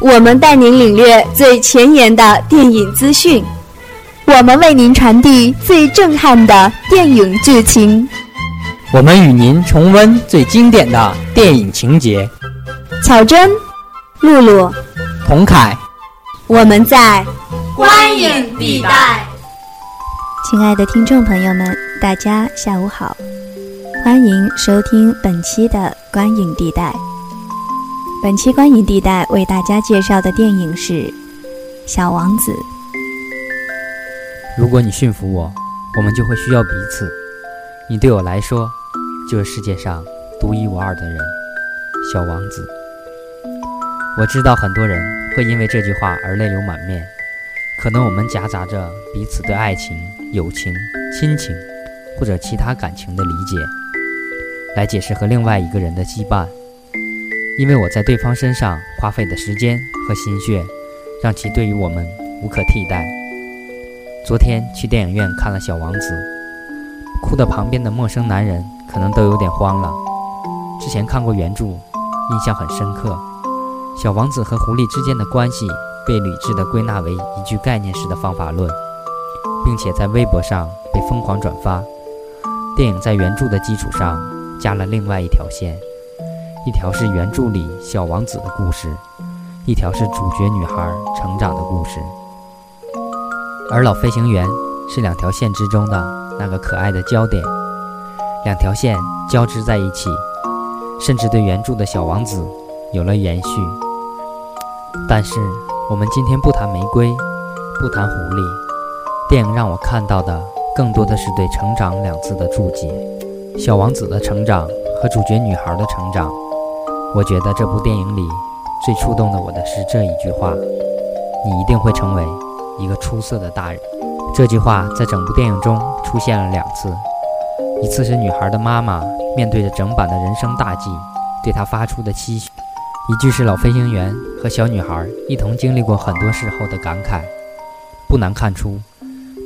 我们带您领略最前沿的电影资讯，我们为您传递最震撼的电影剧情，我们与您重温最经典的电影情节。巧珍、露露、童凯，我们在观影地带。亲爱的听众朋友们，大家下午好，欢迎收听本期的观影地带。本期观影地带为大家介绍的电影是《小王子》。如果你驯服我，我们就会需要彼此。你对我来说，就是世界上独一无二的人，小王子。我知道很多人会因为这句话而泪流满面，可能我们夹杂着彼此对爱情、友情、亲情或者其他感情的理解，来解释和另外一个人的羁绊。因为我在对方身上花费的时间和心血，让其对于我们无可替代。昨天去电影院看了《小王子》，哭的旁边的陌生男人可能都有点慌了。之前看过原著，印象很深刻。小王子和狐狸之间的关系被理智地归纳为一句概念式的方法论，并且在微博上被疯狂转发。电影在原著的基础上加了另外一条线。一条是原著里小王子的故事，一条是主角女孩成长的故事，而老飞行员是两条线之中的那个可爱的焦点，两条线交织在一起，甚至对原著的小王子有了延续。但是我们今天不谈玫瑰，不谈狐狸，电影让我看到的更多的是对“成长”两字的注解，小王子的成长和主角女孩的成长。我觉得这部电影里最触动的我的是这一句话：“你一定会成为一个出色的大人。”这句话在整部电影中出现了两次，一次是女孩的妈妈面对着整版的人生大计对她发出的期许，一句是老飞行员和小女孩一同经历过很多事后的感慨。不难看出，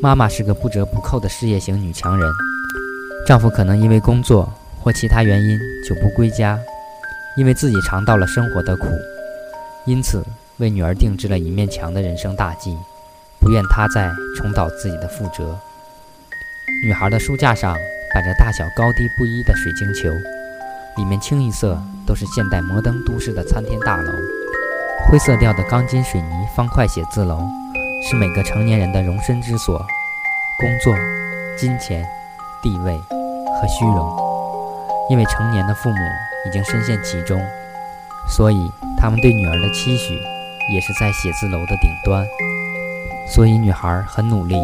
妈妈是个不折不扣的事业型女强人，丈夫可能因为工作或其他原因久不归家。因为自己尝到了生活的苦，因此为女儿定制了一面墙的人生大计，不愿她再重蹈自己的覆辙。女孩的书架上摆着大小高低不一的水晶球，里面清一色都是现代摩登都市的参天大楼。灰色调的钢筋水泥方块写字楼，是每个成年人的容身之所。工作、金钱、地位和虚荣，因为成年的父母。已经深陷其中，所以他们对女儿的期许也是在写字楼的顶端。所以女孩很努力，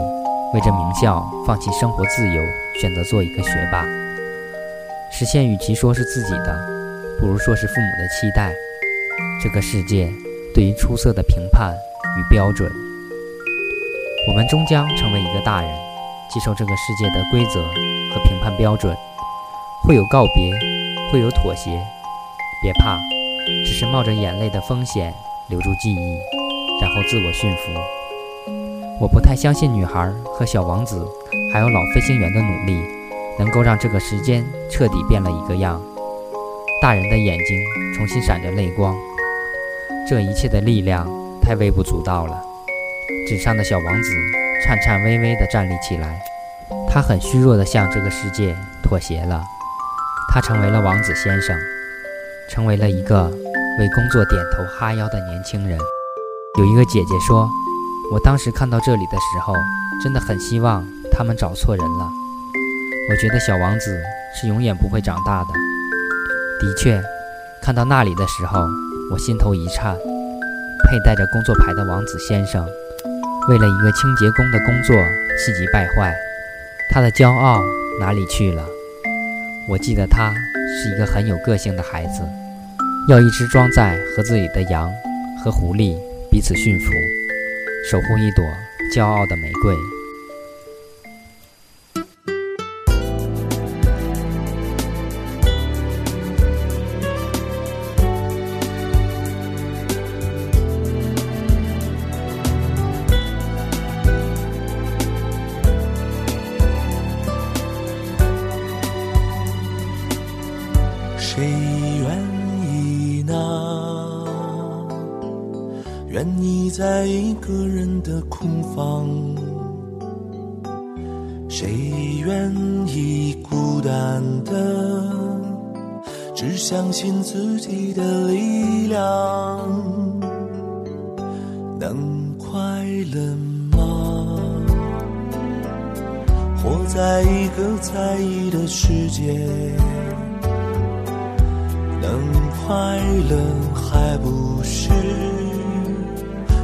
为着名校放弃生活自由，选择做一个学霸。实现与其说是自己的，不如说是父母的期待。这个世界对于出色的评判与标准，我们终将成为一个大人，接受这个世界的规则和评判标准，会有告别。会有妥协，别怕，只是冒着眼泪的风险留住记忆，然后自我驯服。我不太相信女孩和小王子，还有老飞行员的努力，能够让这个时间彻底变了一个样。大人的眼睛重新闪着泪光，这一切的力量太微不足道了。纸上的小王子颤颤巍巍地站立起来，他很虚弱地向这个世界妥协了。他成为了王子先生，成为了一个为工作点头哈腰的年轻人。有一个姐姐说：“我当时看到这里的时候，真的很希望他们找错人了。我觉得小王子是永远不会长大的。”的确，看到那里的时候，我心头一颤。佩戴着工作牌的王子先生，为了一个清洁工的工作气急败坏，他的骄傲哪里去了？我记得他是一个很有个性的孩子，要一直装在盒子里的羊和狐狸彼此驯服，守护一朵骄傲的玫瑰。人的空房？谁愿意孤单的？只相信自己的力量，能快乐吗？活在一个在意的世界，能快乐还不是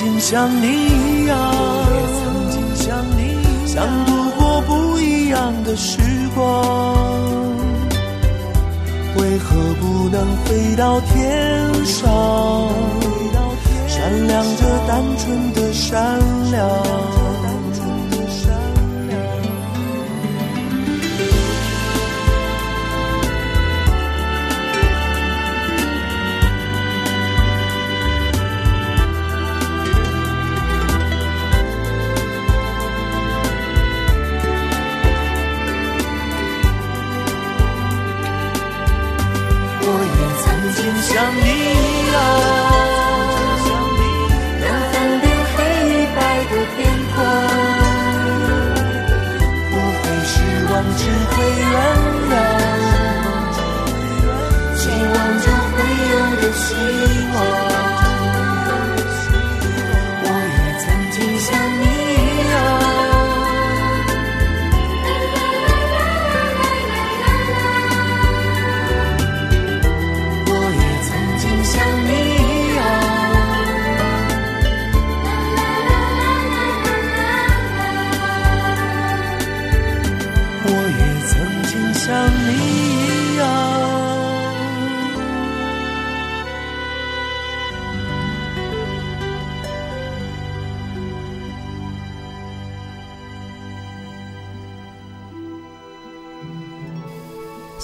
也曾经像你一样，想度过不一样的时光。为何不能飞到天上，闪亮着单纯的善良？像你一样，能分辨黑与白的边框，不会失望，只会原谅，希望就会有的希望。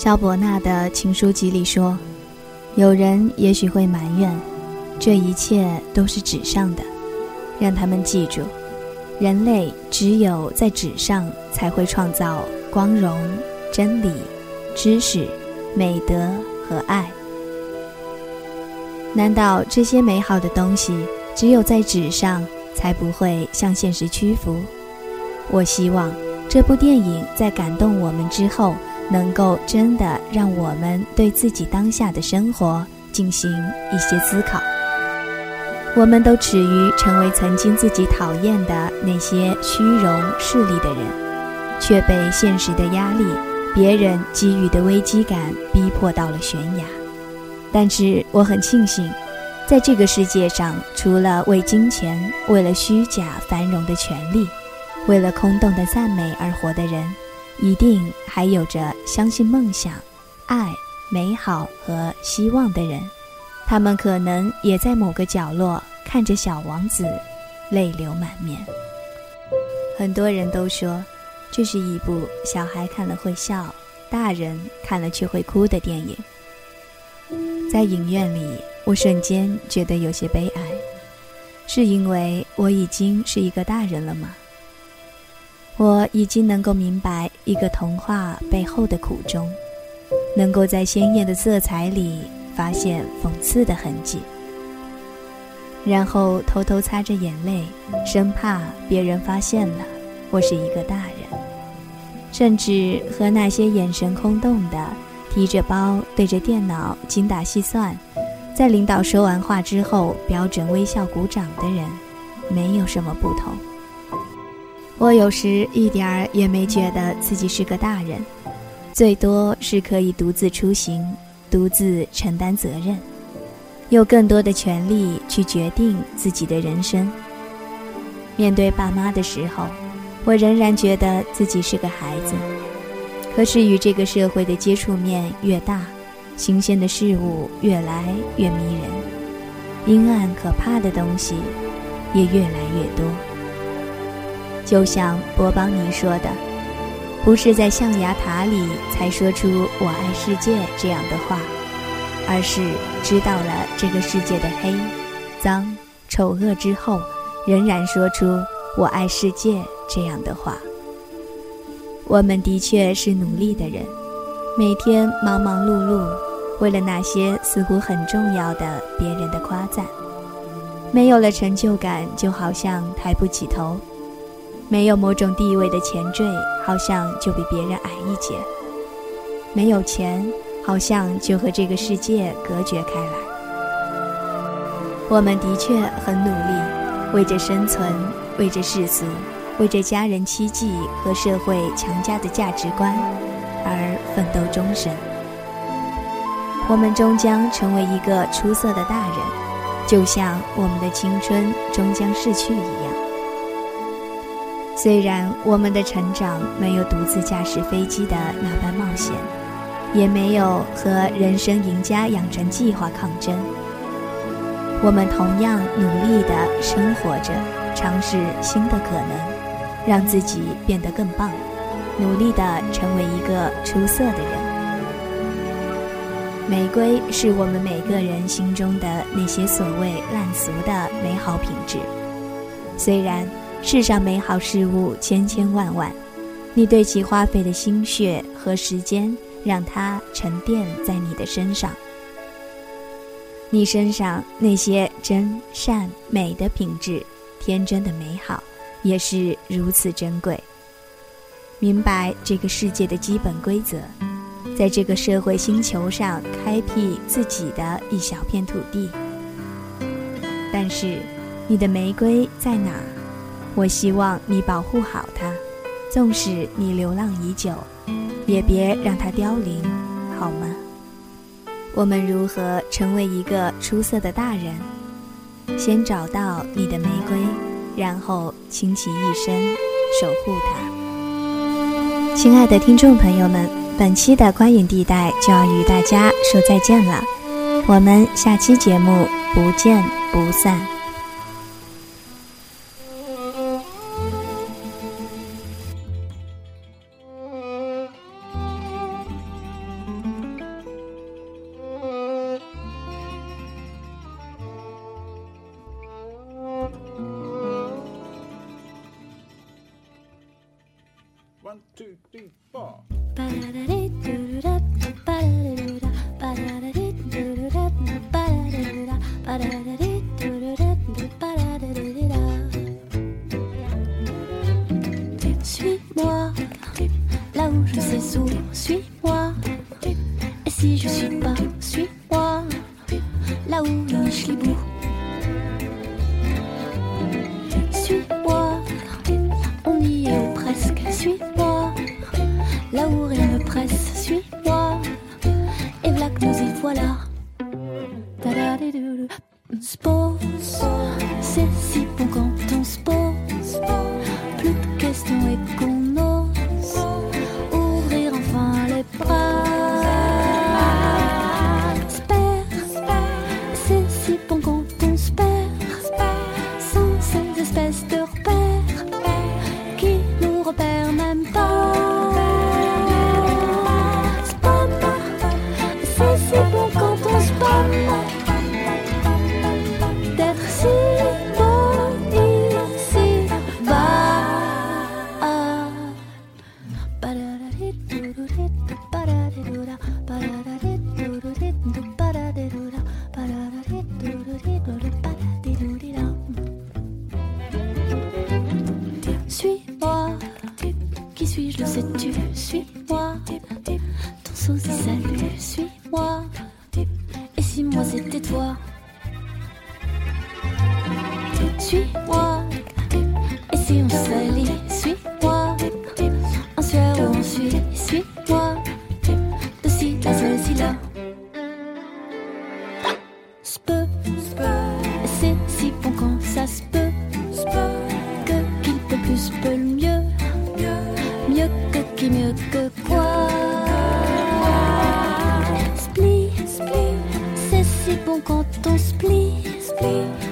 肖伯纳的情书集里说：“有人也许会埋怨，这一切都是纸上的。让他们记住，人类只有在纸上才会创造光荣、真理、知识、美德和爱。难道这些美好的东西只有在纸上才不会向现实屈服？我希望这部电影在感动我们之后。”能够真的让我们对自己当下的生活进行一些思考。我们都耻于成为曾经自己讨厌的那些虚荣势利的人，却被现实的压力、别人给予的危机感逼迫到了悬崖。但是我很庆幸，在这个世界上，除了为金钱、为了虚假繁荣的权利、为了空洞的赞美而活的人。一定还有着相信梦想、爱、美好和希望的人，他们可能也在某个角落看着《小王子》，泪流满面。很多人都说，这是一部小孩看了会笑，大人看了却会哭的电影。在影院里，我瞬间觉得有些悲哀，是因为我已经是一个大人了吗？我已经能够明白一个童话背后的苦衷，能够在鲜艳的色彩里发现讽刺的痕迹，然后偷偷擦着眼泪，生怕别人发现了我是一个大人，甚至和那些眼神空洞的、提着包对着电脑精打细算，在领导说完话之后标准微笑鼓掌的人，没有什么不同。我有时一点儿也没觉得自己是个大人，最多是可以独自出行，独自承担责任，有更多的权利去决定自己的人生。面对爸妈的时候，我仍然觉得自己是个孩子。可是与这个社会的接触面越大，新鲜的事物越来越迷人，阴暗可怕的东西也越来越多。就像波邦尼说的，不是在象牙塔里才说出“我爱世界”这样的话，而是知道了这个世界的黑、脏、丑恶之后，仍然说出“我爱世界”这样的话。我们的确是努力的人，每天忙忙碌碌，为了那些似乎很重要的别人的夸赞。没有了成就感，就好像抬不起头；没有某种地位的前缀，好像就比别人矮一截；没有钱，好像就和这个世界隔绝开来。我们的确很努力，为着生存，为着世俗。为着家人期冀和社会强加的价值观而奋斗终生，我们终将成为一个出色的大人，就像我们的青春终将逝去一样。虽然我们的成长没有独自驾驶飞机的那般冒险，也没有和人生赢家养成计划抗争，我们同样努力地生活着，尝试新的可能。让自己变得更棒，努力地成为一个出色的人。玫瑰是我们每个人心中的那些所谓烂俗的美好品质。虽然世上美好事物千千万万，你对其花费的心血和时间，让它沉淀在你的身上。你身上那些真善美的品质，天真的美好。也是如此珍贵。明白这个世界的基本规则，在这个社会星球上开辟自己的一小片土地。但是，你的玫瑰在哪？我希望你保护好它，纵使你流浪已久，也别让它凋零，好吗？我们如何成为一个出色的大人？先找到你的玫瑰。然后倾其一生守护它。亲爱的听众朋友们，本期的观影地带就要与大家说再见了，我们下期节目不见不散。Et voilà que vite tais-toi. Suis-moi. God, please, please.